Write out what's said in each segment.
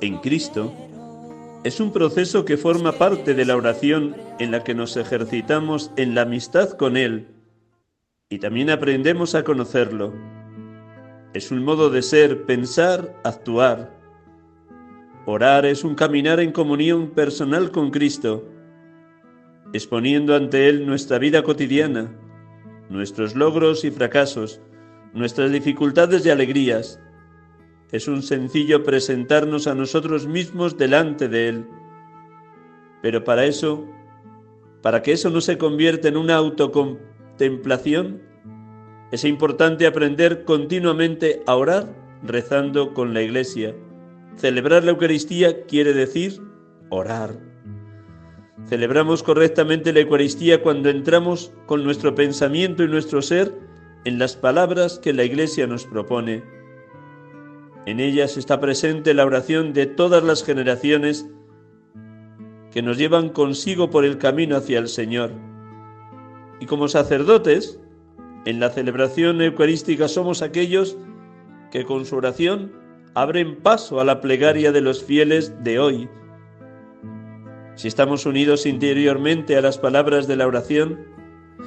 en Cristo, es un proceso que forma parte de la oración en la que nos ejercitamos en la amistad con Él y también aprendemos a conocerlo. Es un modo de ser, pensar, actuar. Orar es un caminar en comunión personal con Cristo, exponiendo ante Él nuestra vida cotidiana, nuestros logros y fracasos, nuestras dificultades y alegrías. Es un sencillo presentarnos a nosotros mismos delante de Él. Pero para eso, para que eso no se convierta en una autocontemplación, es importante aprender continuamente a orar rezando con la Iglesia. Celebrar la Eucaristía quiere decir orar. Celebramos correctamente la Eucaristía cuando entramos con nuestro pensamiento y nuestro ser en las palabras que la Iglesia nos propone. En ellas está presente la oración de todas las generaciones que nos llevan consigo por el camino hacia el Señor. Y como sacerdotes, en la celebración eucarística somos aquellos que con su oración abren paso a la plegaria de los fieles de hoy. Si estamos unidos interiormente a las palabras de la oración,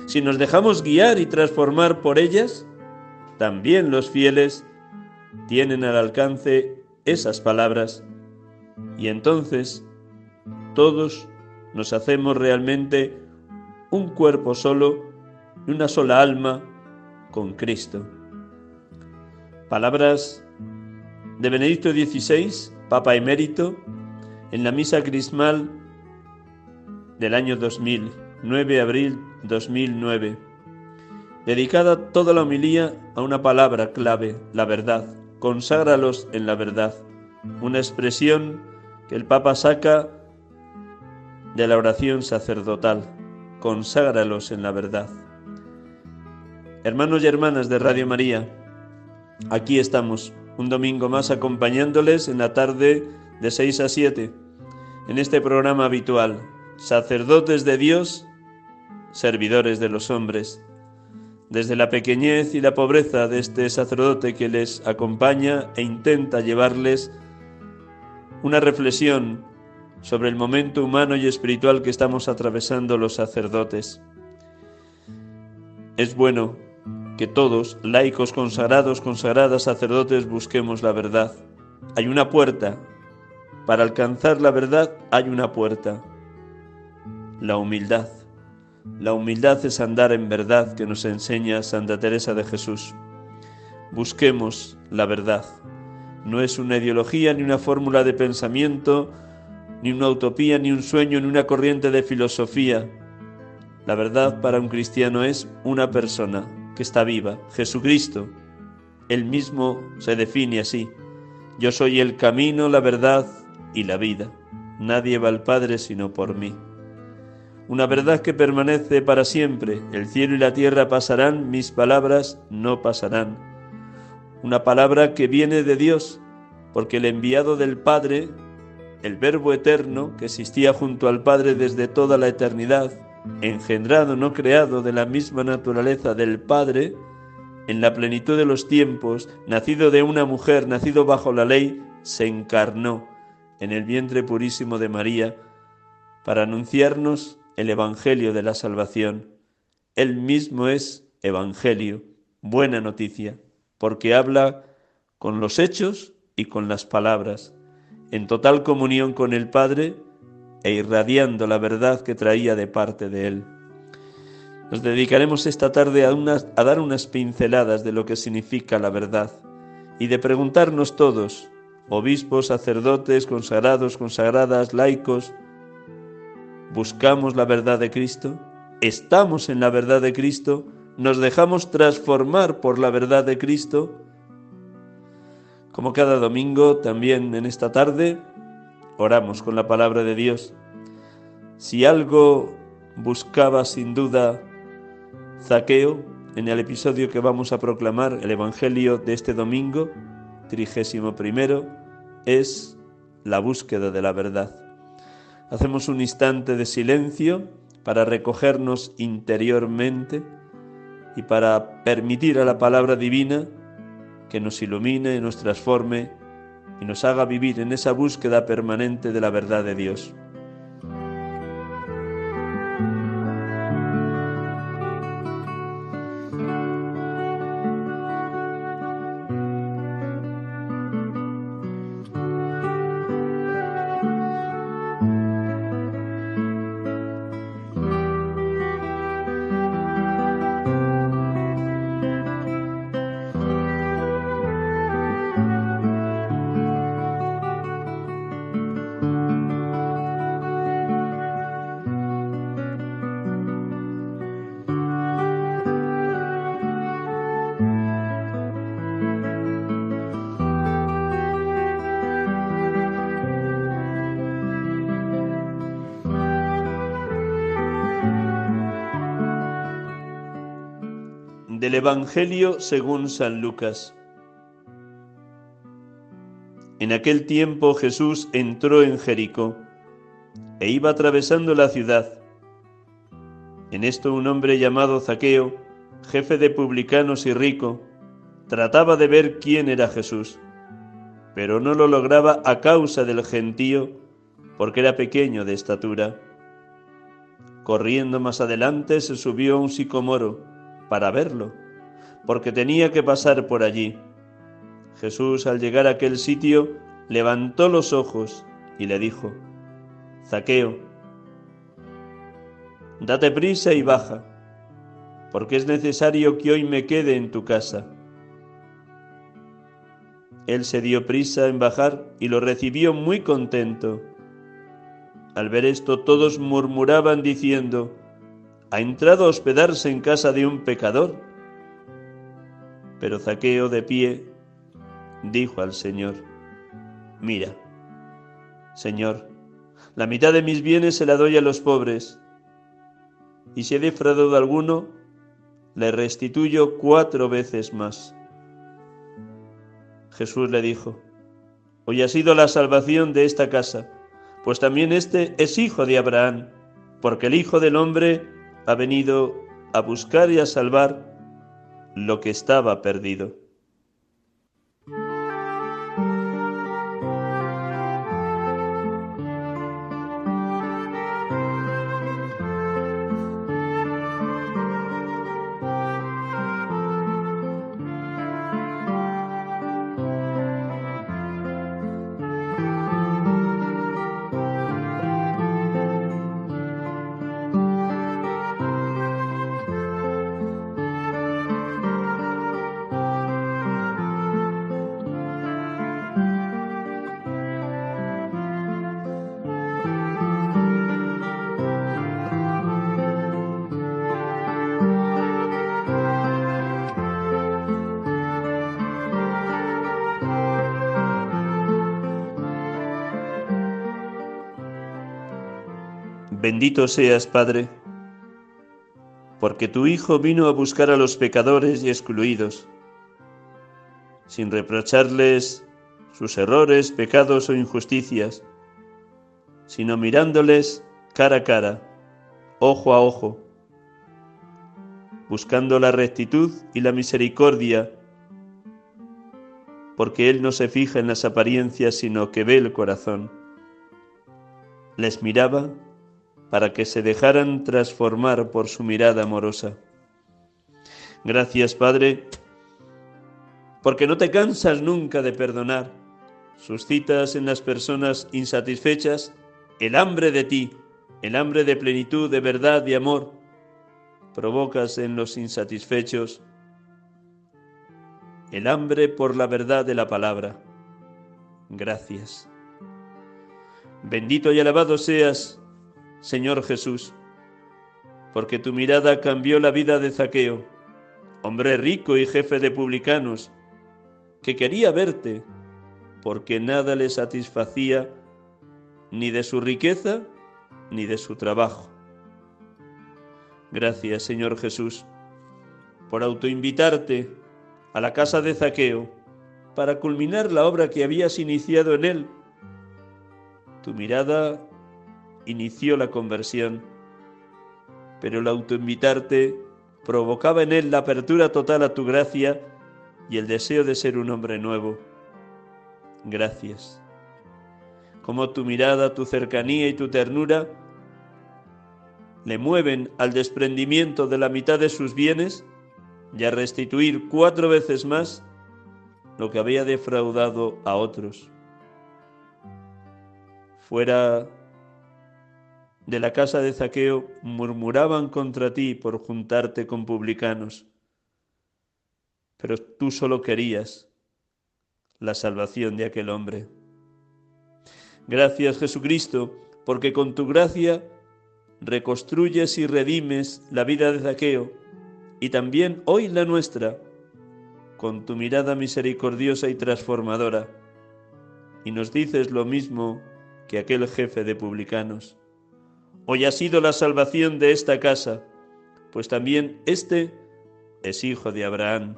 si nos dejamos guiar y transformar por ellas, también los fieles tienen al alcance esas palabras y entonces todos nos hacemos realmente un cuerpo solo y una sola alma con Cristo. Palabras de Benedicto XVI, Papa emérito, en la misa crismal del año 2000, 9 de abril 2009, dedicada toda la homilía a una palabra clave, la verdad. Conságralos en la verdad, una expresión que el Papa saca de la oración sacerdotal. Conságralos en la verdad. Hermanos y hermanas de Radio María, aquí estamos, un domingo más acompañándoles en la tarde de 6 a 7, en este programa habitual, sacerdotes de Dios, servidores de los hombres. Desde la pequeñez y la pobreza de este sacerdote que les acompaña e intenta llevarles una reflexión sobre el momento humano y espiritual que estamos atravesando los sacerdotes. Es bueno que todos, laicos consagrados, consagradas, sacerdotes, busquemos la verdad. Hay una puerta. Para alcanzar la verdad hay una puerta. La humildad. La humildad es andar en verdad que nos enseña Santa Teresa de Jesús. Busquemos la verdad. No es una ideología ni una fórmula de pensamiento, ni una utopía, ni un sueño, ni una corriente de filosofía. La verdad para un cristiano es una persona, que está viva, Jesucristo. Él mismo se define así. Yo soy el camino, la verdad y la vida. Nadie va al Padre sino por mí. Una verdad que permanece para siempre. El cielo y la tierra pasarán, mis palabras no pasarán. Una palabra que viene de Dios, porque el enviado del Padre, el Verbo eterno, que existía junto al Padre desde toda la eternidad, engendrado, no creado de la misma naturaleza del Padre, en la plenitud de los tiempos, nacido de una mujer, nacido bajo la ley, se encarnó en el vientre purísimo de María para anunciarnos el Evangelio de la salvación. Él mismo es Evangelio, buena noticia, porque habla con los hechos y con las palabras, en total comunión con el Padre, e irradiando la verdad que traía de parte de Él. Nos dedicaremos esta tarde a, dar unas pinceladas de lo que significa la verdad y de preguntarnos todos, obispos, sacerdotes, consagrados, consagradas, laicos, ¿buscamos la verdad de Cristo? ¿Estamos en la verdad de Cristo? ¿Nos dejamos transformar por la verdad de Cristo? Como cada domingo, también en esta tarde, oramos con la palabra de Dios. Si algo buscaba sin duda Zaqueo, en el episodio que vamos a proclamar, el Evangelio de este domingo, trigésimo primero, es la búsqueda de la verdad. Hacemos un instante de silencio para recogernos interiormente y para permitir a la palabra divina que nos ilumine, nos transforme y nos haga vivir en esa búsqueda permanente de la verdad de Dios. Del Evangelio según San Lucas. En aquel tiempo Jesús entró en Jericó e iba atravesando la ciudad. En esto un hombre llamado Zaqueo, jefe de publicanos y rico, trataba de ver quién era Jesús, pero no lo lograba a causa del gentío, porque era pequeño de estatura. Corriendo más adelante se subió a un sicomoro, para verlo, porque tenía que pasar por allí. Jesús al llegar a aquel sitio levantó los ojos y le dijo, Zaqueo, date prisa y baja, porque es necesario que hoy me quede en tu casa. Él se dio prisa en bajar y lo recibió muy contento. Al ver esto todos murmuraban diciendo, ha entrado a hospedarse en casa de un pecador. Pero Zaqueo de pie dijo al Señor, mira, Señor, la mitad de mis bienes se la doy a los pobres, y si he defraudado alguno, le restituyo cuatro veces más. Jesús le dijo, hoy ha sido la salvación de esta casa, pues también este es hijo de Abraham, porque el Hijo del Hombre ha venido a buscar y a salvar lo que estaba perdido. Bendito seas, Padre, porque tu Hijo vino a buscar a los pecadores y excluidos, sin reprocharles sus errores, pecados o injusticias, sino mirándoles cara a cara, ojo a ojo, buscando la rectitud y la misericordia, porque Él no se fija en las apariencias, sino que ve el corazón. Les miraba para que se dejaran transformar por su mirada amorosa. Gracias, Padre, porque no te cansas nunca de perdonar. Suscitas en las personas insatisfechas el hambre de ti, el hambre de plenitud, de verdad, de amor. Provocas en los insatisfechos el hambre por la verdad de la palabra. Gracias. Bendito y alabado seas Señor Jesús, porque tu mirada cambió la vida de Zaqueo, hombre rico y jefe de publicanos, que quería verte porque nada le satisfacía ni de su riqueza ni de su trabajo. Gracias, Señor Jesús, por autoinvitarte a la casa de Zaqueo para culminar la obra que habías iniciado en él. Tu mirada inició la conversión, pero el autoinvitarte provocaba en él la apertura total a tu gracia y el deseo de ser un hombre nuevo. Gracias. Como tu mirada, tu cercanía y tu ternura le mueven al desprendimiento de la mitad de sus bienes y a restituir cuatro veces más lo que había defraudado a otros. Fuera de la casa de Zaqueo murmuraban contra ti por juntarte con publicanos, pero tú solo querías la salvación de aquel hombre. Gracias Jesucristo, porque con tu gracia reconstruyes y redimes la vida de Zaqueo y también hoy la nuestra, con tu mirada misericordiosa y transformadora, y nos dices lo mismo que aquel jefe de publicanos. Hoy ha sido la salvación de esta casa, pues también este es hijo de Abraham.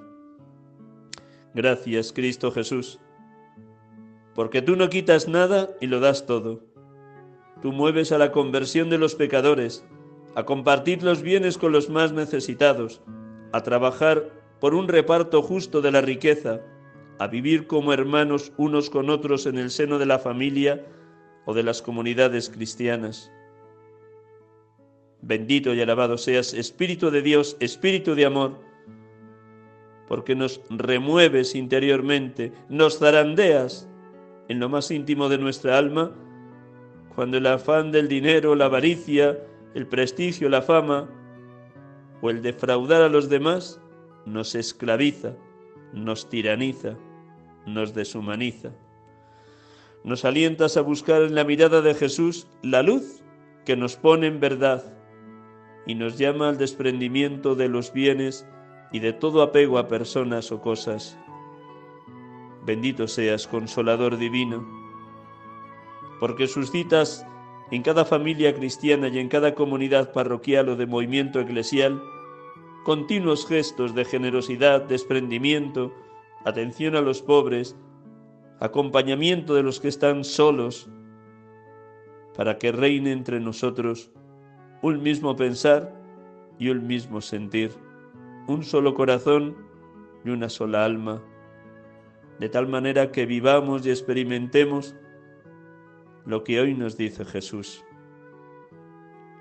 Gracias, Cristo Jesús, porque tú no quitas nada y lo das todo. Tú mueves a la conversión de los pecadores, a compartir los bienes con los más necesitados, a trabajar por un reparto justo de la riqueza, a vivir como hermanos unos con otros en el seno de la familia o de las comunidades cristianas. Bendito y alabado seas, Espíritu de Dios, Espíritu de amor, porque nos remueves interiormente, nos zarandeas en lo más íntimo de nuestra alma, cuando el afán del dinero, la avaricia, el prestigio, la fama o el defraudar a los demás nos esclaviza, nos tiraniza, nos deshumaniza. Nos alientas a buscar en la mirada de Jesús la luz que nos pone en verdad y nos llama al desprendimiento de los bienes y de todo apego a personas o cosas. Bendito seas, consolador divino, porque suscitas en cada familia cristiana y en cada comunidad parroquial o de movimiento eclesial continuos gestos de generosidad, desprendimiento, atención a los pobres, acompañamiento de los que están solos, para que reine entre nosotros un mismo pensar y un mismo sentir, un solo corazón y una sola alma, de tal manera que vivamos y experimentemos lo que hoy nos dice Jesús.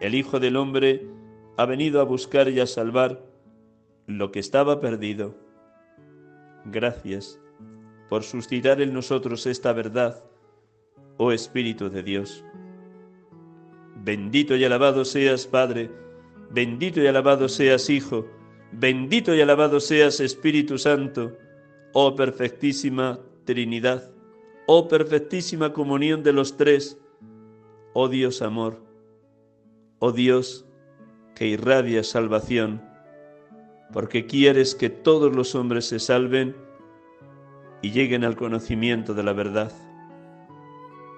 El Hijo del Hombre ha venido a buscar y a salvar lo que estaba perdido. Gracias por suscitar en nosotros esta verdad, oh Espíritu de Dios. Bendito y alabado seas, Padre, bendito y alabado seas, Hijo, bendito y alabado seas, Espíritu Santo, oh perfectísima Trinidad. Oh perfectísima comunión de los tres, oh Dios amor, oh Dios que irradia salvación, porque quieres que todos los hombres se salven y lleguen al conocimiento de la verdad.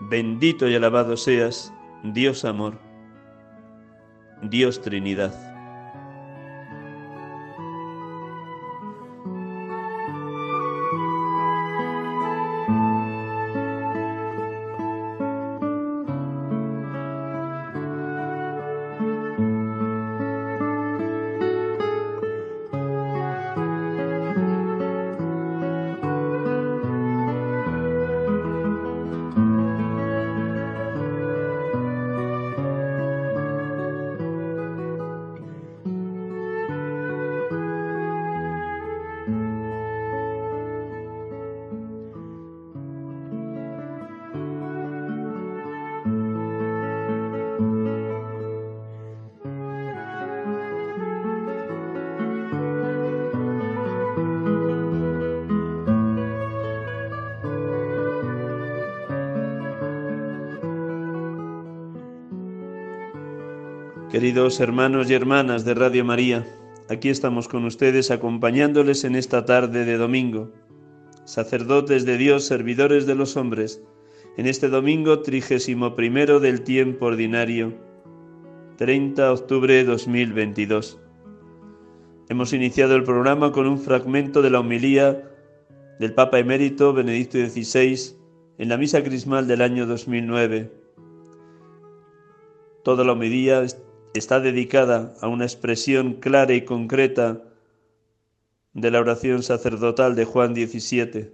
Bendito y alabado seas, Dios amor, Dios Trinidad. Queridos hermanos y hermanas de Radio María, aquí estamos con ustedes acompañándoles en esta tarde de domingo, sacerdotes de Dios, servidores de los hombres, en este domingo trigésimo primero del tiempo ordinario, 30 de octubre de 2022. Hemos iniciado el programa con un fragmento de la homilía del Papa emérito Benedicto XVI en la misa crismal del año 2009. Toda la homilía está dedicada a una expresión clara y concreta de la oración sacerdotal de Juan 17,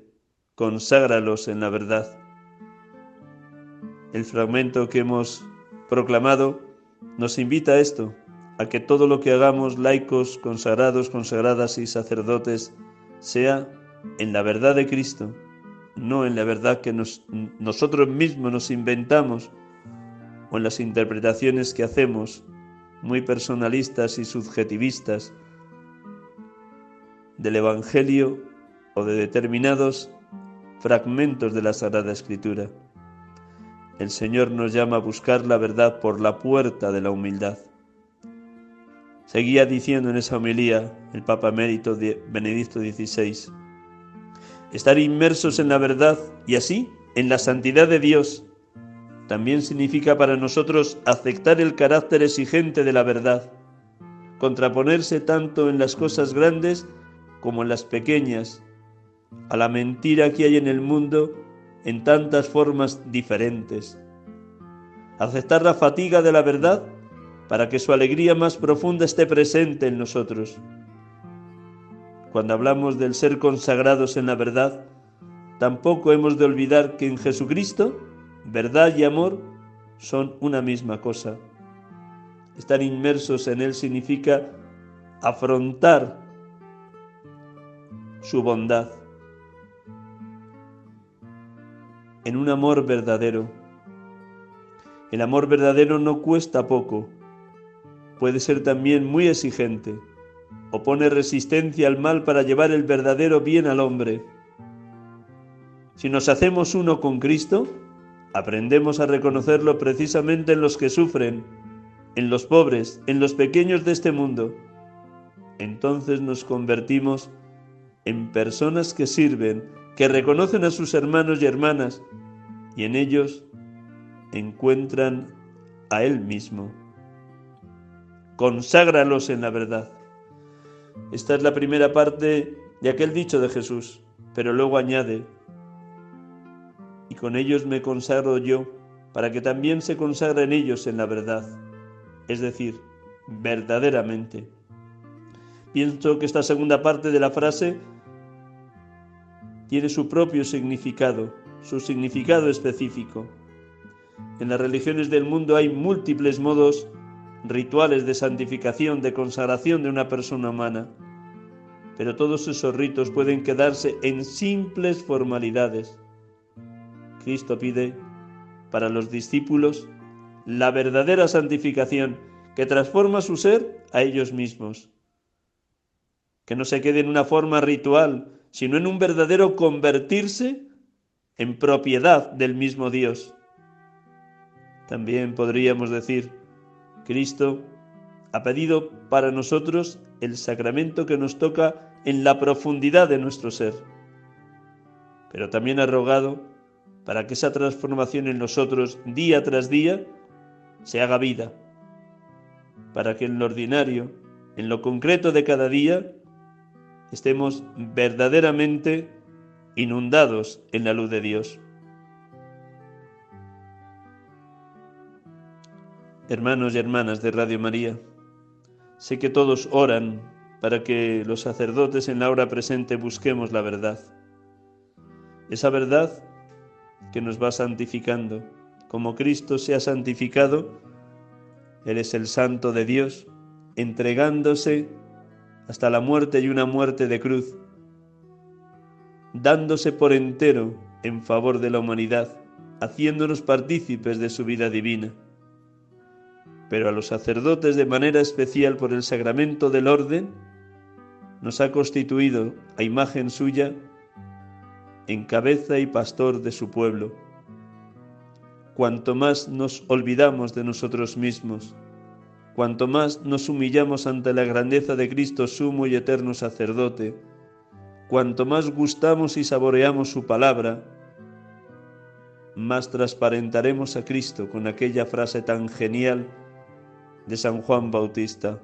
conságralos en la verdad. El fragmento que hemos proclamado nos invita a esto, a que todo lo que hagamos laicos, consagrados, consagradas y sacerdotes sea en la verdad de Cristo, no en la verdad que nosotros mismos nos inventamos o en las interpretaciones que hacemos, muy personalistas y subjetivistas, del Evangelio o de determinados fragmentos de la Sagrada Escritura. El Señor nos llama a buscar la verdad por la puerta de la humildad. Seguía diciendo en esa homilía el Papa Emérito Benedicto XVI, estar inmersos en la verdad y así en la santidad de Dios también significa para nosotros aceptar el carácter exigente de la verdad, contraponerse tanto en las cosas grandes como en las pequeñas, a la mentira que hay en el mundo en tantas formas diferentes. Aceptar la fatiga de la verdad para que su alegría más profunda esté presente en nosotros. Cuando hablamos del ser consagrados en la verdad, tampoco hemos de olvidar que en Jesucristo verdad y amor son una misma cosa. Estar inmersos en Él significa afrontar su bondad, en un amor verdadero. El amor verdadero no cuesta poco, puede ser también muy exigente, opone resistencia al mal para llevar el verdadero bien al hombre. Si nos hacemos uno con Cristo, aprendemos a reconocerlo precisamente en los que sufren, en los pobres, en los pequeños de este mundo. Entonces nos convertimos en personas que sirven, que reconocen a sus hermanos y hermanas y en ellos encuentran a Él mismo. Conságralos en la verdad. Esta es la primera parte de aquel dicho de Jesús, pero luego añade, y con ellos me consagro yo, para que también se consagren ellos en la verdad, es decir, verdaderamente. Pienso que esta segunda parte de la frase tiene su propio significado, su significado específico. En las religiones del mundo hay múltiples modos rituales de santificación, de consagración de una persona humana, pero todos esos ritos pueden quedarse en simples formalidades. Cristo pide para los discípulos la verdadera santificación que transforma su ser a ellos mismos. Que no se quede en una forma ritual, sino en un verdadero convertirse en propiedad del mismo Dios. También podríamos decir, Cristo ha pedido para nosotros el sacramento que nos toca en la profundidad de nuestro ser, pero también ha rogado para que esa transformación en nosotros día tras día se haga vida, para que en lo ordinario, en lo concreto de cada día, estemos verdaderamente inundados en la luz de Dios. Hermanos y hermanas de Radio María, sé que todos oran para que los sacerdotes en la hora presente busquemos la verdad. Esa verdad que nos va santificando. Como Cristo se ha santificado, Él es el santo de Dios, entregándose hasta la muerte y una muerte de cruz, dándose por entero en favor de la humanidad, haciéndonos partícipes de su vida divina. Pero a los sacerdotes de manera especial por el sacramento del orden, nos ha constituido a imagen suya en cabeza y pastor de su pueblo. Cuanto más nos olvidamos de nosotros mismos, cuanto más nos humillamos ante la grandeza de Cristo sumo y eterno sacerdote, cuanto más gustamos y saboreamos su palabra, más transparentaremos a Cristo con aquella frase tan genial de San Juan Bautista.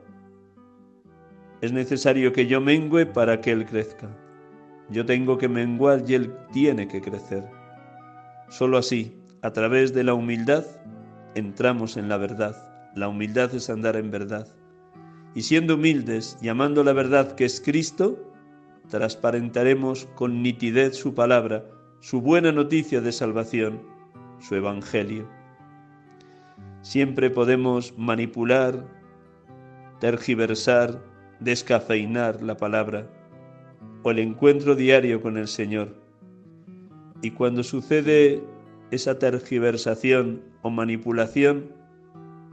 Es necesario que yo mengüe para que Él crezca. Yo tengo que menguar y Él tiene que crecer. Solo así, a través de la humildad, entramos en la verdad. La humildad es andar en verdad. Y siendo humildes y amando la verdad que es Cristo, transparentaremos con nitidez su palabra su buena noticia de salvación, su Evangelio. Siempre podemos manipular, tergiversar, descafeinar la palabra o el encuentro diario con el Señor. Y cuando sucede esa tergiversación o manipulación,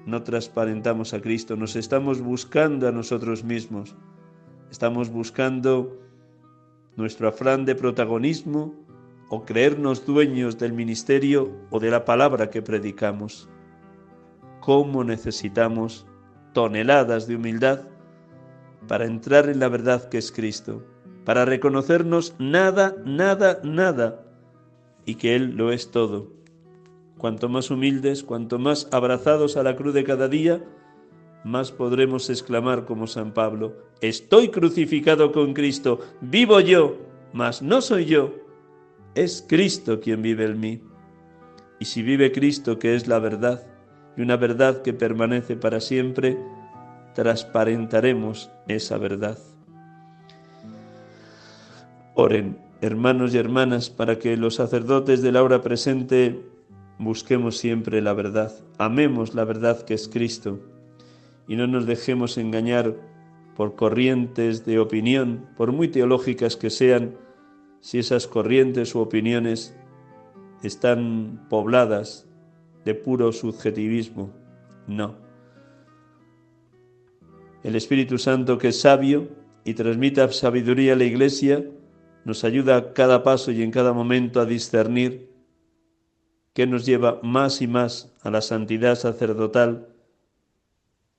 no transparentamos a Cristo, nos estamos buscando a nosotros mismos, estamos buscando nuestro afrán de protagonismo o creernos dueños del ministerio o de la palabra que predicamos. ¿Cómo necesitamos toneladas de humildad para entrar en la verdad que es Cristo, para reconocernos nada, nada, nada, y que Él lo es todo? Cuanto más humildes, cuanto más abrazados a la cruz de cada día, más podremos exclamar como San Pablo, estoy crucificado con Cristo, vivo yo, mas no soy yo, es Cristo quien vive en mí. Y si vive Cristo, que es la verdad, y una verdad que permanece para siempre, transparentaremos esa verdad. Oren, hermanos y hermanas, para que los sacerdotes de la hora presente busquemos siempre la verdad, amemos la verdad que es Cristo, y no nos dejemos engañar por corrientes de opinión, por muy teológicas que sean, si esas corrientes u opiniones están pobladas de puro subjetivismo. No. El Espíritu Santo, que es sabio y transmite sabiduría a la Iglesia, nos ayuda a cada paso y en cada momento a discernir qué nos lleva más y más a la santidad sacerdotal,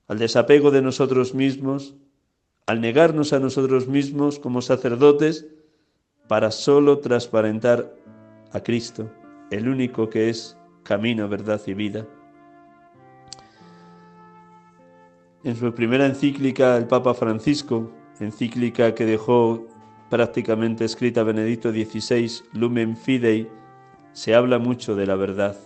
al desapego de nosotros mismos, al negarnos a nosotros mismos como sacerdotes, para solo transparentar a Cristo, el único que es camino, verdad y vida. En su primera encíclica, el Papa Francisco, encíclica que dejó prácticamente escrita Benedicto XVI, Lumen Fidei, se habla mucho de la verdad.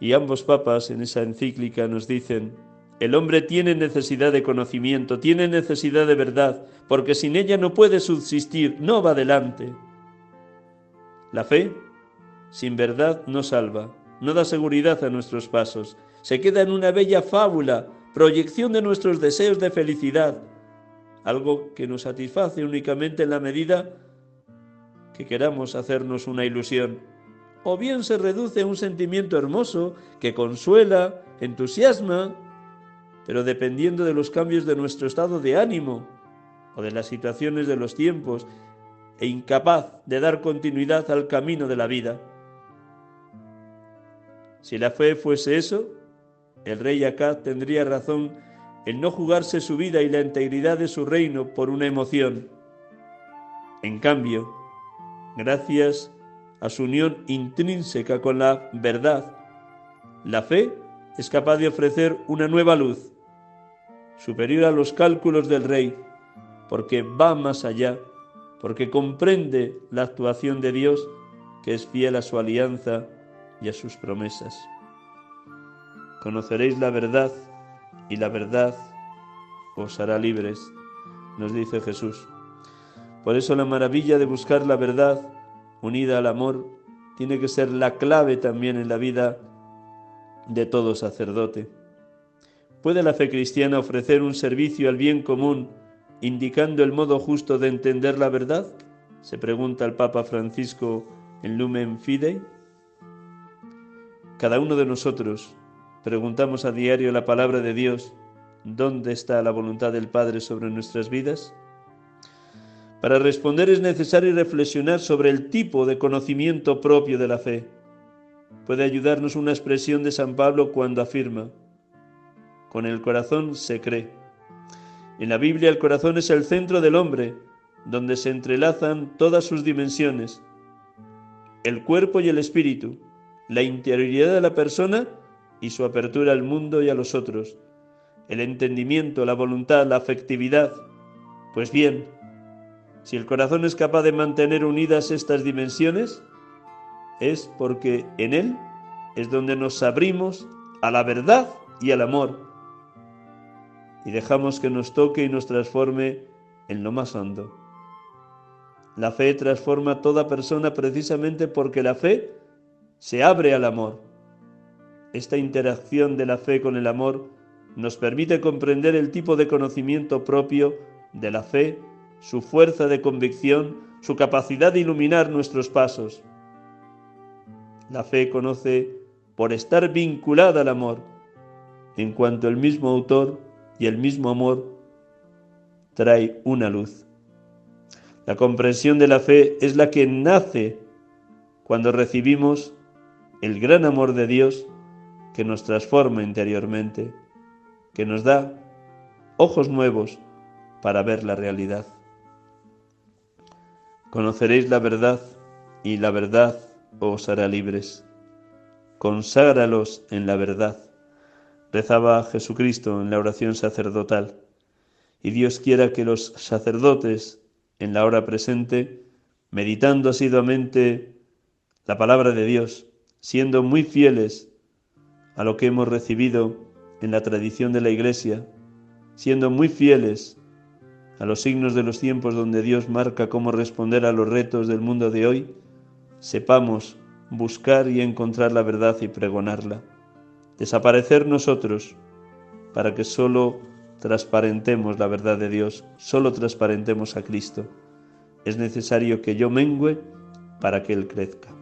Y ambos papas en esa encíclica nos dicen el hombre tiene necesidad de conocimiento, tiene necesidad de verdad, porque sin ella no puede subsistir, no va adelante. La fe, sin verdad, no salva, no da seguridad a nuestros pasos, se queda en una bella fábula, proyección de nuestros deseos de felicidad, algo que nos satisface únicamente en la medida que queramos hacernos una ilusión, o bien se reduce a un sentimiento hermoso que consuela, entusiasma, pero dependiendo de los cambios de nuestro estado de ánimo o de las situaciones de los tiempos, e incapaz de dar continuidad al camino de la vida. Si la fe fuese eso, el rey Acá tendría razón en no jugarse su vida y la integridad de su reino por una emoción. En cambio, gracias a su unión intrínseca con la verdad, la fe es capaz de ofrecer una nueva luz, superior a los cálculos del rey, porque va más allá, porque comprende la actuación de Dios, que es fiel a su alianza y a sus promesas. Conoceréis la verdad y la verdad os hará libres, nos dice Jesús. Por eso la maravilla de buscar la verdad unida al amor tiene que ser la clave también en la vida de todo sacerdote. ¿Puede la fe cristiana ofrecer un servicio al bien común indicando el modo justo de entender la verdad? Se pregunta el Papa Francisco en Lumen Fidei. Cada uno de nosotros preguntamos a diario la palabra de Dios, ¿dónde está la voluntad del Padre sobre nuestras vidas? Para responder es necesario reflexionar sobre el tipo de conocimiento propio de la fe. Puede ayudarnos una expresión de San Pablo cuando afirma, con el corazón se cree. En la Biblia el corazón es el centro del hombre, donde se entrelazan todas sus dimensiones, el cuerpo y el espíritu, la interioridad de la persona y su apertura al mundo y a los otros, el entendimiento, la voluntad, la afectividad. Pues bien, si el corazón es capaz de mantener unidas estas dimensiones, es porque en él es donde nos abrimos a la verdad y al amor y dejamos que nos toque y nos transforme en lo más hondo. La fe transforma a toda persona precisamente porque la fe se abre al amor. Esta interacción de la fe con el amor nos permite comprender el tipo de conocimiento propio de la fe, su fuerza de convicción, su capacidad de iluminar nuestros pasos. La fe conoce por estar vinculada al amor, en cuanto el mismo autor y el mismo amor trae una luz. La comprensión de la fe es la que nace cuando recibimos el gran amor de Dios que nos transforma interiormente, que nos da ojos nuevos para ver la realidad. Conoceréis la verdad y la verdad os hará libres. Conságralos en la verdad rezaba Jesucristo en la oración sacerdotal. Y Dios quiera que los sacerdotes, en la hora presente, meditando asiduamente la palabra de Dios, siendo muy fieles a lo que hemos recibido en la tradición de la Iglesia, siendo muy fieles a los signos de los tiempos donde Dios marca cómo responder a los retos del mundo de hoy, sepamos buscar y encontrar la verdad y pregonarla desaparecer nosotros para que solo transparentemos la verdad de Dios, solo transparentemos a Cristo. Es necesario que yo mengüe para que Él crezca.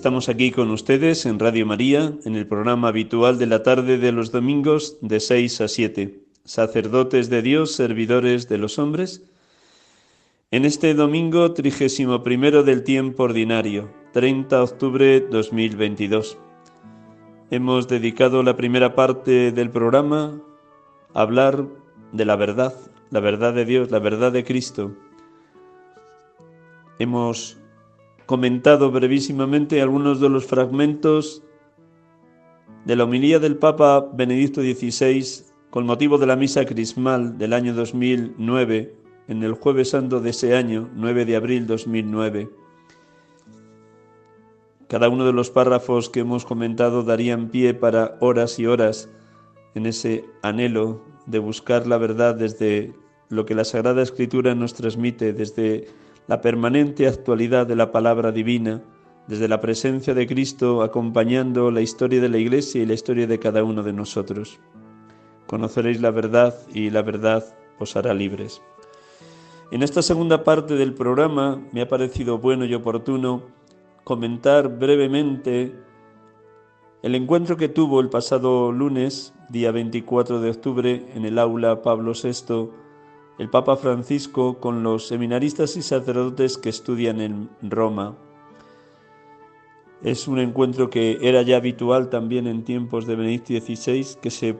Estamos aquí con ustedes en Radio María, en el programa habitual de la tarde de los domingos de 6 a 7. Sacerdotes de Dios, servidores de los hombres. En este domingo trigésimo primero del tiempo ordinario, 30 de octubre 2022. Hemos dedicado la primera parte del programa a hablar de la verdad, la verdad de Dios, la verdad de Cristo. Hemos comentado brevísimamente algunos de los fragmentos de la homilía del Papa Benedicto XVI con motivo de la misa crismal del año 2009, en el jueves santo de ese año, 9 de abril 2009. Cada uno de los párrafos que hemos comentado darían pie para horas y horas en ese anhelo de buscar la verdad desde lo que la Sagrada Escritura nos transmite, desde la permanente actualidad de la palabra divina, desde la presencia de Cristo acompañando la historia de la Iglesia y la historia de cada uno de nosotros. Conoceréis la verdad y la verdad os hará libres. En esta segunda parte del programa me ha parecido bueno y oportuno comentar brevemente el encuentro que tuvo el pasado lunes, día 24 de octubre, en el aula Pablo VI, el Papa Francisco con los seminaristas y sacerdotes que estudian en Roma. Es un encuentro que era ya habitual también en tiempos de Benedicto XVI, que se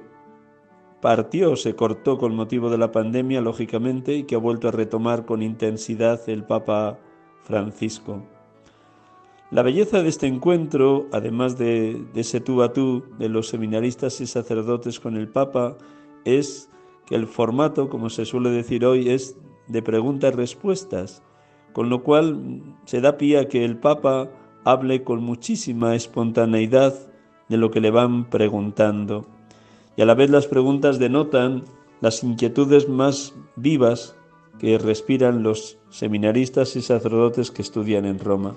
partió, se cortó con motivo de la pandemia, lógicamente, y que ha vuelto a retomar con intensidad el Papa Francisco. La belleza de este encuentro, además de, de ese tú a tú de los seminaristas y sacerdotes con el Papa, es el formato, como se suele decir hoy, es de preguntas y respuestas, con lo cual se da pie a que el Papa hable con muchísima espontaneidad de lo que le van preguntando. Y a la vez las preguntas denotan las inquietudes más vivas que respiran los seminaristas y sacerdotes que estudian en Roma.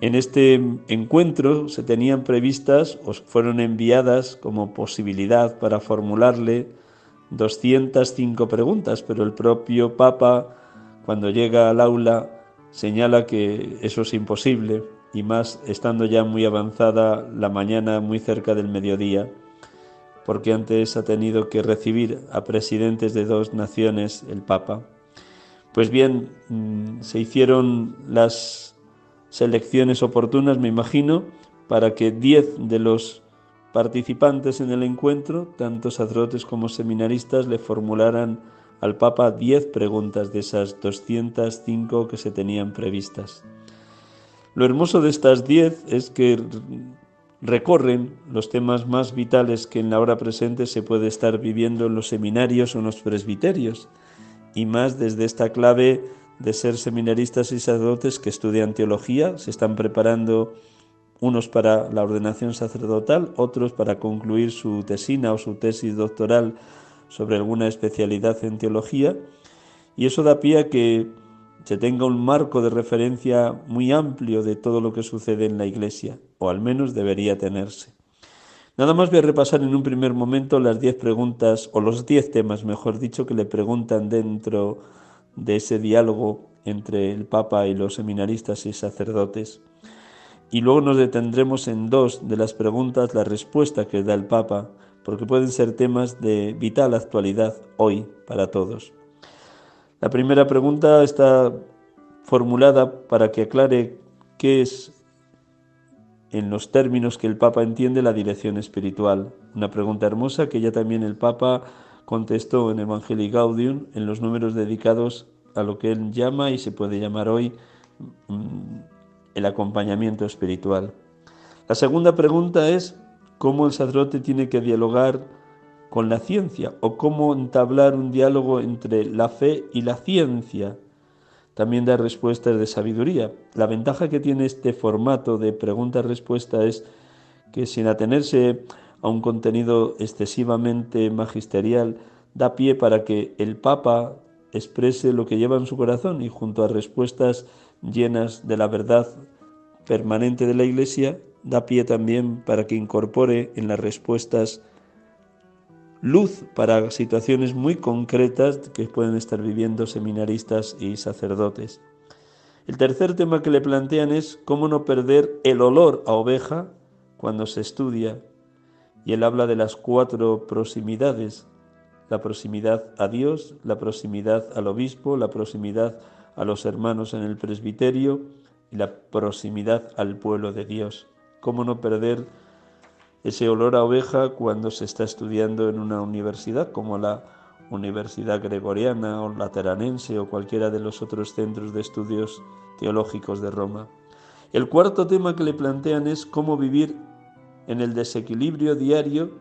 En este encuentro se tenían previstas o fueron enviadas como posibilidad para formularle 205 preguntas, pero el propio Papa, cuando llega al aula, señala que eso es imposible, y más estando ya muy avanzada la mañana, muy cerca del mediodía, porque antes ha tenido que recibir a presidentes de dos naciones el Papa. Pues bien, mm, se hicieron las selecciones oportunas, me imagino, para que diez de los participantes en el encuentro, tanto sacerdotes como seminaristas, le formularan al Papa diez preguntas de esas 205 que se tenían previstas. Lo hermoso de estas diez es que recorren los temas más vitales que en la hora presente se puede estar viviendo en los seminarios o en los presbiterios, y más desde esta clave de ser seminaristas y sacerdotes que estudian teología, se están preparando unos para la ordenación sacerdotal, otros para concluir su tesina o su tesis doctoral sobre alguna especialidad en teología, y eso da pie a que se tenga un marco de referencia muy amplio de todo lo que sucede en la Iglesia, o al menos debería tenerse. Nada más voy a repasar en un primer momento las diez preguntas, o los diez temas, mejor dicho, que le preguntan dentro de ese diálogo entre el Papa y los seminaristas y sacerdotes y luego nos detendremos en dos de las preguntas, la respuesta que da el Papa, porque pueden ser temas de vital actualidad hoy para todos. La primera pregunta está formulada para que aclare qué es, en los términos que el Papa entiende, la dirección espiritual. Una pregunta hermosa que ya también el Papa contestó en Evangelii Gaudium en los números dedicados a lo que él llama y se puede llamar hoy mm, el acompañamiento espiritual. La segunda pregunta es cómo el sacerdote tiene que dialogar con la ciencia o cómo entablar un diálogo entre la fe y la ciencia. También da respuestas de sabiduría. La ventaja que tiene este formato de pregunta-respuesta es que sin atenerse a un contenido excesivamente magisterial, da pie para que el Papa exprese lo que lleva en su corazón y junto a respuestas llenas de la verdad permanente de la Iglesia, da pie también para que incorpore en las respuestas luz para situaciones muy concretas que pueden estar viviendo seminaristas y sacerdotes. El tercer tema que le plantean es cómo no perder el olor a oveja cuando se estudia. Y él habla de las cuatro proximidades. La proximidad a Dios, la proximidad al obispo, la proximidad a los hermanos en el presbiterio y la proximidad al pueblo de Dios. Cómo no perder ese olor a oveja cuando se está estudiando en una universidad como la Universidad Gregoriana o Lateranense o cualquiera de los otros centros de estudios teológicos de Roma. El cuarto tema que le plantean es cómo vivir en el desequilibrio diario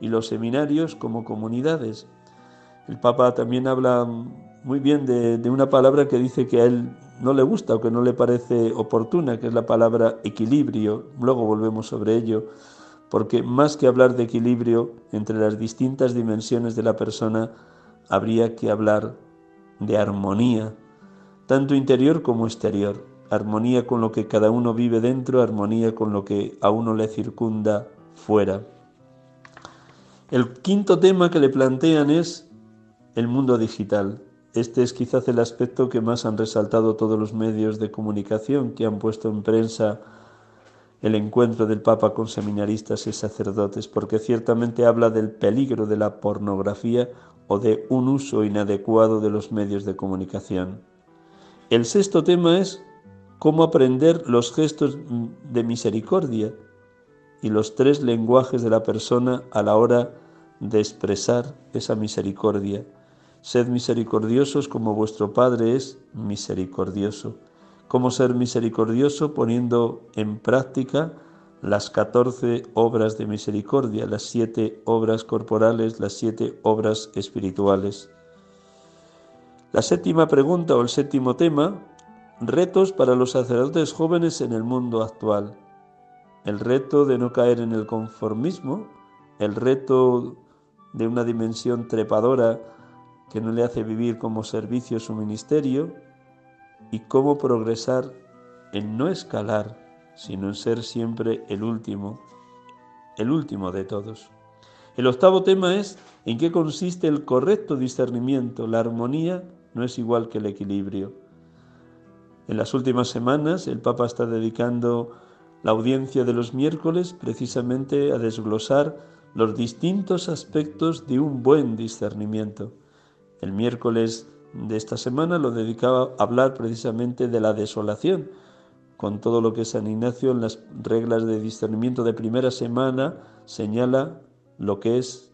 y los seminarios como comunidades. El Papa también habla muy bien de, una palabra que dice que a él no le gusta o que no le parece oportuna, que es la palabra equilibrio. Luego volvemos sobre ello porque más que hablar de equilibrio entre las distintas dimensiones de la persona, habría que hablar de armonía, tanto interior como exterior, armonía con lo que cada uno vive dentro, armonía con lo que a uno le circunda fuera. El quinto tema que le plantean es el mundo digital. Este es quizás el aspecto que más han resaltado todos los medios de comunicación que han puesto en prensa el encuentro del Papa con seminaristas y sacerdotes, porque ciertamente habla del peligro de la pornografía o de un uso inadecuado de los medios de comunicación. El sexto tema es cómo aprender los gestos de misericordia y los tres lenguajes de la persona a la hora de expresar esa misericordia. Sed misericordiosos como vuestro Padre es misericordioso cómo ser misericordioso poniendo en práctica las catorce obras de misericordia, las siete obras corporales, las siete obras espirituales. La séptima pregunta o el séptimo tema, retos para los sacerdotes jóvenes en el mundo actual. El reto de no caer en el conformismo, el reto de una dimensión trepadora que no le hace vivir como servicio su ministerio, y cómo progresar en no escalar, sino en ser siempre el último, el último de todos. El octavo tema es en qué consiste el correcto discernimiento. La armonía no es igual que el equilibrio. En las últimas semanas el Papa está dedicando la audiencia de los miércoles precisamente a desglosar los distintos aspectos de un buen discernimiento. El miércoles de esta semana lo dedicaba a hablar precisamente de la desolación, con todo lo que San Ignacio en las reglas de discernimiento de primera semana señala lo que es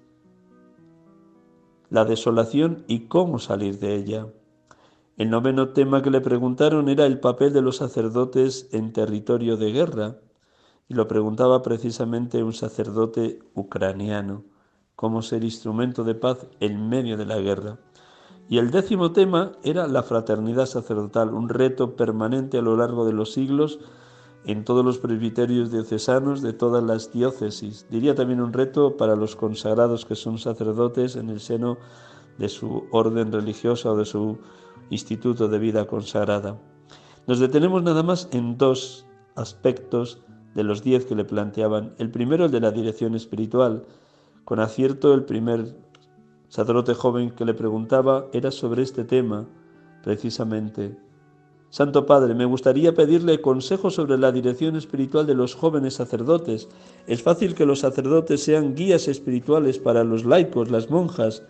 la desolación y cómo salir de ella. El noveno tema que le preguntaron era el papel de los sacerdotes en territorio de guerra, y lo preguntaba precisamente un sacerdote ucraniano, cómo ser instrumento de paz en medio de la guerra. Y el décimo tema era la fraternidad sacerdotal, un reto permanente a lo largo de los siglos en todos los presbiterios diocesanos de todas las diócesis. Diría también un reto para los consagrados que son sacerdotes en el seno de su orden religiosa o de su instituto de vida consagrada. Nos detenemos nada más en dos aspectos de los diez que le planteaban. El primero, el de la dirección espiritual. Con acierto, el primer sacerdote joven que le preguntaba era sobre este tema, precisamente. Santo Padre, me gustaría pedirle consejo sobre la dirección espiritual de los jóvenes sacerdotes. Es fácil que los sacerdotes sean guías espirituales para los laicos, las monjas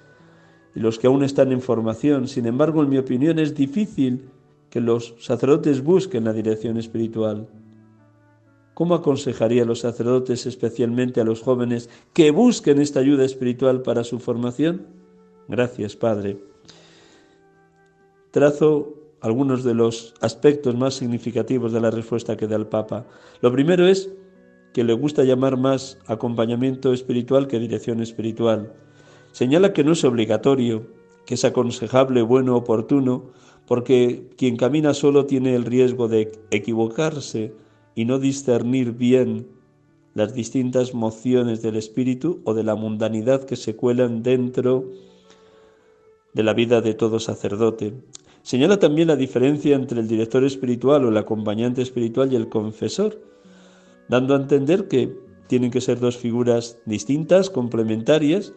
y los que aún están en formación. Sin embargo, en mi opinión es difícil que los sacerdotes busquen la dirección espiritual. ¿Cómo aconsejaría a los sacerdotes, especialmente a los jóvenes, que busquen esta ayuda espiritual para su formación? Gracias, Padre. Trazo algunos de los aspectos más significativos de la respuesta que da el Papa. Lo primero es que le gusta llamar más acompañamiento espiritual que dirección espiritual. Señala que no es obligatorio, que es aconsejable, bueno, oportuno, porque quien camina solo tiene el riesgo de equivocarse, y no discernir bien las distintas mociones del espíritu o de la mundanidad que se cuelan dentro de la vida de todo sacerdote. Señala también la diferencia entre el director espiritual o el acompañante espiritual y el confesor, dando a entender que tienen que ser dos figuras distintas, complementarias,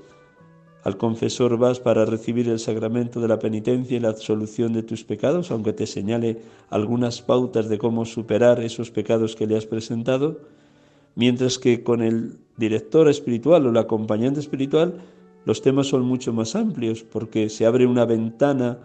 Al confesor vas para recibir el sacramento de la penitencia y la absolución de tus pecados, aunque te señale algunas pautas de cómo superar esos pecados que le has presentado, mientras que con el director espiritual o el acompañante espiritual los temas son mucho más amplios porque se abre una ventana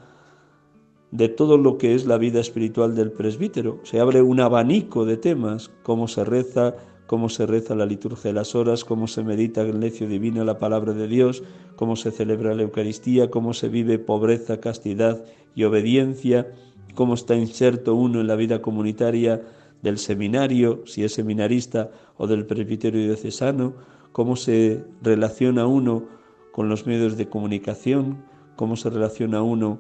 de todo lo que es la vida espiritual del presbítero, se abre un abanico de temas, cómo se reza, cómo se reza la liturgia de las horas, cómo se medita en lecio divina la palabra de Dios, cómo se celebra la Eucaristía, cómo se vive pobreza, castidad y obediencia, cómo está inserto uno en la vida comunitaria del seminario, si es seminarista, o del presbiterio diocesano, cómo se relaciona uno con los medios de comunicación, cómo se relaciona uno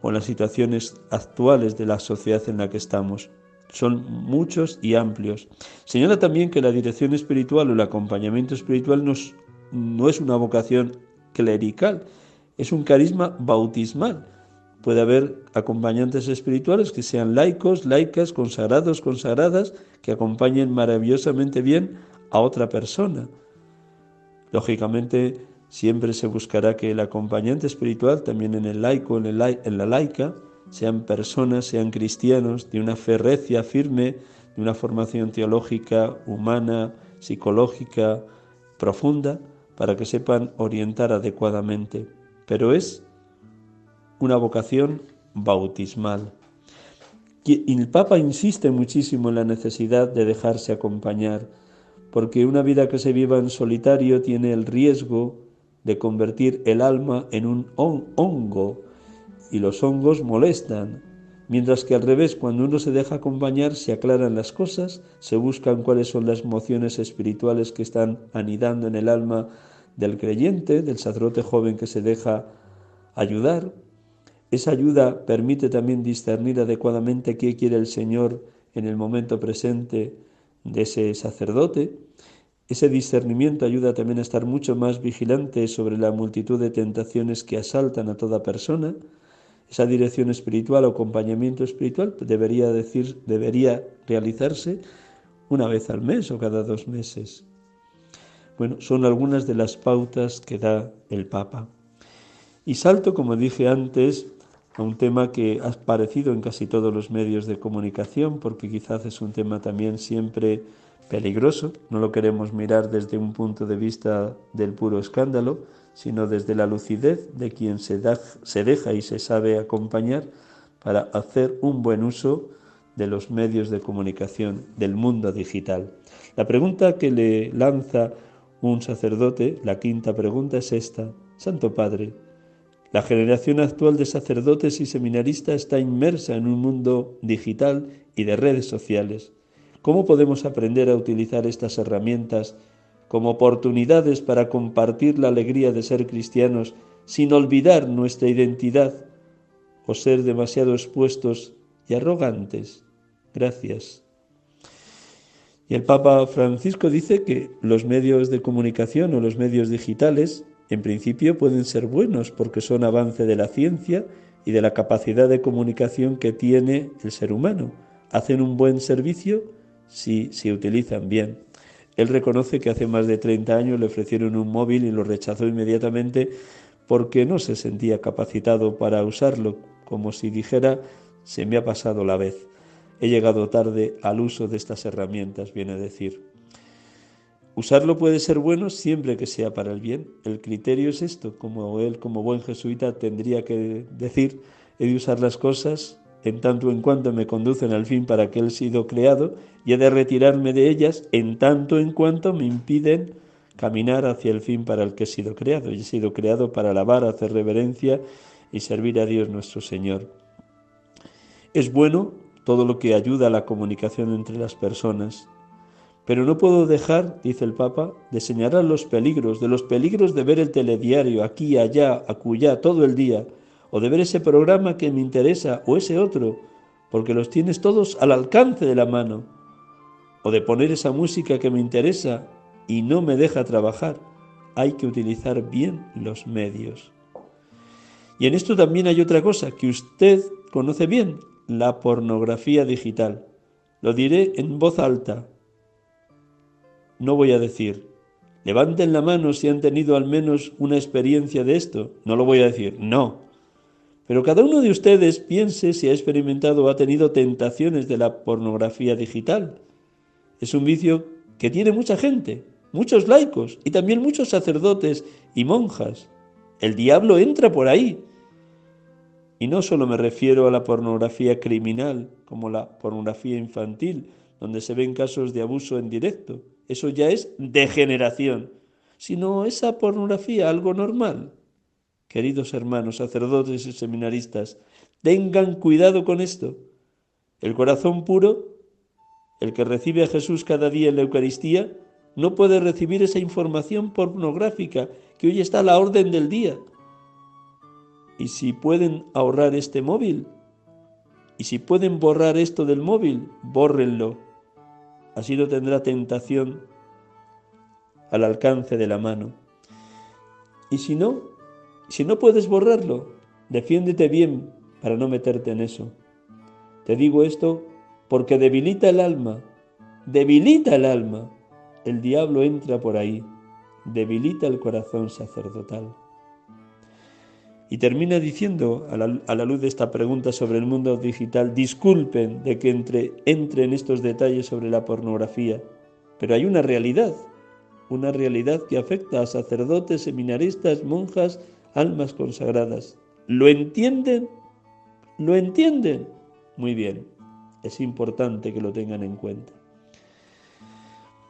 con las situaciones actuales de la sociedad en la que estamos son muchos y amplios. Señala también que la dirección espiritual o el acompañamiento espiritual no es una vocación clerical, es un carisma bautismal. Puede haber acompañantes espirituales que sean laicos, laicas, consagrados, consagradas, que acompañen maravillosamente bien a otra persona. Lógicamente, siempre se buscará que el acompañante espiritual, también en el laico, en, en la laica, sean personas, sean cristianos de una fe recia, firme, de una formación teológica, humana, psicológica, profunda, para que sepan orientar adecuadamente. Pero es una vocación bautismal. Y el Papa insiste muchísimo en la necesidad de dejarse acompañar, porque una vida que se viva en solitario tiene el riesgo de convertir el alma en un hongo, y los hongos molestan, mientras que al revés, cuando uno se deja acompañar, se aclaran las cosas, se buscan cuáles son las emociones espirituales que están anidando en el alma del creyente, del sacerdote joven que se deja ayudar. Esa ayuda permite también discernir adecuadamente qué quiere el Señor en el momento presente de ese sacerdote. Ese discernimiento ayuda también a estar mucho más vigilante sobre la multitud de tentaciones que asaltan a toda persona esa dirección espiritual o acompañamiento espiritual debería decir, debería realizarse una vez al mes o cada dos meses. Bueno, son algunas de las pautas que da el Papa. Y salto, como dije antes, a un tema que ha aparecido en casi todos los medios de comunicación, porque quizás es un tema también siempre peligroso, no lo queremos mirar desde un punto de vista del puro escándalo, sino desde la lucidez de quien se, se deja y se sabe acompañar para hacer un buen uso de los medios de comunicación del mundo digital. La pregunta que le lanza un sacerdote, la quinta pregunta es esta, Santo Padre, la generación actual de sacerdotes y seminaristas está inmersa en un mundo digital y de redes sociales. ¿Cómo podemos aprender a utilizar estas herramientas como oportunidades para compartir la alegría de ser cristianos sin olvidar nuestra identidad o ser demasiado expuestos y arrogantes. Gracias. Y el Papa Francisco dice que los medios de comunicación o los medios digitales en principio pueden ser buenos porque son avance de la ciencia y de la capacidad de comunicación que tiene el ser humano. Hacen un buen servicio si se utilizan bien. Él reconoce que hace más de 30 años le ofrecieron un móvil y lo rechazó inmediatamente porque no se sentía capacitado para usarlo, como si dijera, se me ha pasado la vez. He llegado tarde al uso de estas herramientas, viene a decir. Usarlo puede ser bueno siempre que sea para el bien. El criterio es esto, como él como buen jesuita tendría que decir, he de usar las cosas en tanto en cuanto me conducen al fin para que Él sido creado, y he de retirarme de ellas en tanto en cuanto me impiden caminar hacia el fin para el que he sido creado. Y he sido creado para alabar, hacer reverencia y servir a Dios nuestro Señor. Es bueno todo lo que ayuda a la comunicación entre las personas, pero no puedo dejar, dice el Papa, de señalar los peligros, de los peligros de ver el telediario aquí, allá, acullá, todo el día, o de ver ese programa que me interesa o ese otro, porque los tienes todos al alcance de la mano, o de poner esa música que me interesa y no me deja trabajar. Hay que utilizar bien los medios. Y en esto también hay otra cosa que usted conoce bien, la pornografía digital. Lo diré en voz alta. No voy a decir Levanten la mano si han tenido al menos una experiencia de esto. No lo voy a decir, no. Pero cada uno de ustedes piense si ha experimentado o ha tenido tentaciones de la pornografía digital. Es un vicio que tiene mucha gente, muchos laicos y también muchos sacerdotes y monjas. El diablo entra por ahí. Y no solo me refiero a la pornografía criminal, como la pornografía infantil, donde se ven casos de abuso en directo. Eso ya es degeneración, sino esa pornografía, algo normal. Queridos hermanos, sacerdotes y seminaristas, tengan cuidado con esto. El corazón puro, el que recibe a Jesús cada día en la Eucaristía, no puede recibir esa información pornográfica que hoy está a la orden del día. Y si pueden ahorrar este móvil, y si pueden borrar esto del móvil, bórrenlo. Así no tendrá tentación al alcance de la mano. Y si no, si no puedes borrarlo, defiéndete bien para no meterte en eso. Te digo esto porque debilita el alma, debilita el alma. El diablo entra por ahí, debilita el corazón sacerdotal. Y termina diciendo, a la, luz de esta pregunta sobre el mundo digital, disculpen de que entre, entre en estos detalles sobre la pornografía, pero hay una realidad, una realidad que afecta a sacerdotes, seminaristas, monjas, almas consagradas. ¿Lo entienden? ¿Lo entienden? Muy bien, es importante que lo tengan en cuenta.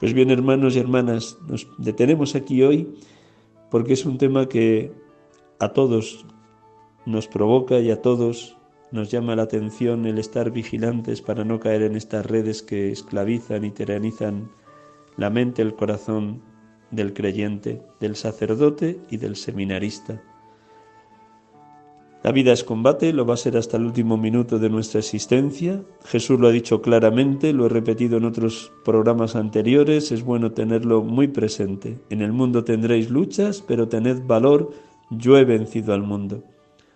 Pues bien, hermanos y hermanas, nos detenemos aquí hoy porque es un tema que a todos nos provoca y a todos nos llama la atención el estar vigilantes para no caer en estas redes que esclavizan y tiranizan la mente, el corazón del creyente, del sacerdote y del seminarista. La vida es combate, lo va a ser hasta el último minuto de nuestra existencia. Jesús lo ha dicho claramente, lo he repetido en otros programas anteriores, es bueno tenerlo muy presente. En el mundo tendréis luchas, pero tened valor, yo he vencido al mundo.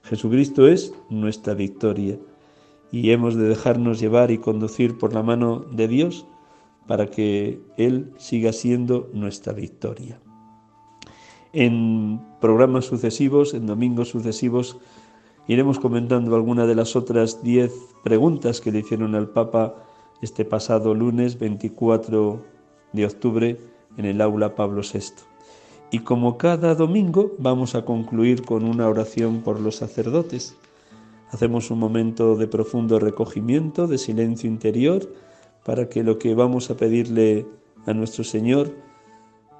Jesucristo es nuestra victoria y hemos de dejarnos llevar y conducir por la mano de Dios para que Él siga siendo nuestra victoria. En programas sucesivos, en domingos sucesivos, Iremos comentando algunas de las otras diez preguntas que le hicieron al Papa este pasado lunes 24 de octubre en el aula Pablo VI. Y como cada domingo vamos a concluir con una oración por los sacerdotes. Hacemos un momento de profundo recogimiento, de silencio interior, para que lo que vamos a pedirle a nuestro Señor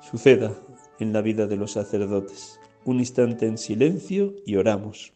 suceda en la vida de los sacerdotes. Un instante en silencio y oramos.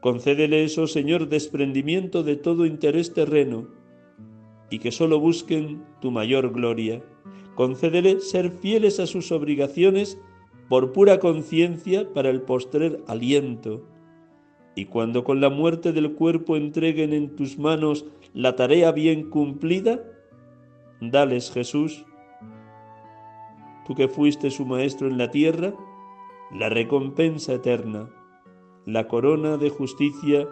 Concédeles, oh Señor, desprendimiento de todo interés terreno y que sólo busquen tu mayor gloria, concédele ser fieles a sus obligaciones por pura conciencia para el postrer aliento. Y cuando con la muerte del cuerpo entreguen en tus manos la tarea bien cumplida, dales Jesús, tú que fuiste su maestro en la tierra, la recompensa eterna, la corona de justicia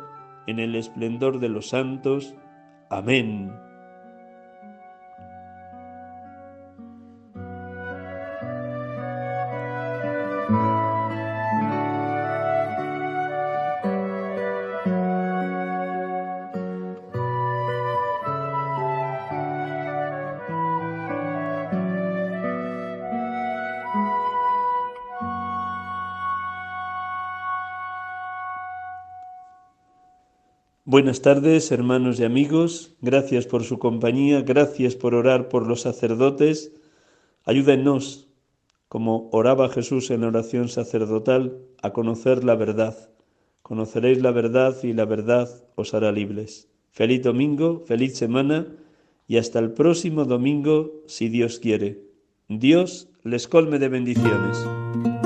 en el esplendor de los santos. Amén. Buenas tardes, hermanos y amigos. Gracias por su compañía, gracias por orar por los sacerdotes. Ayúdennos, como oraba Jesús en oración sacerdotal, a conocer la verdad. Conoceréis la verdad y la verdad os hará libres. Feliz domingo, feliz semana y hasta el próximo domingo, si Dios quiere. Dios les colme de bendiciones.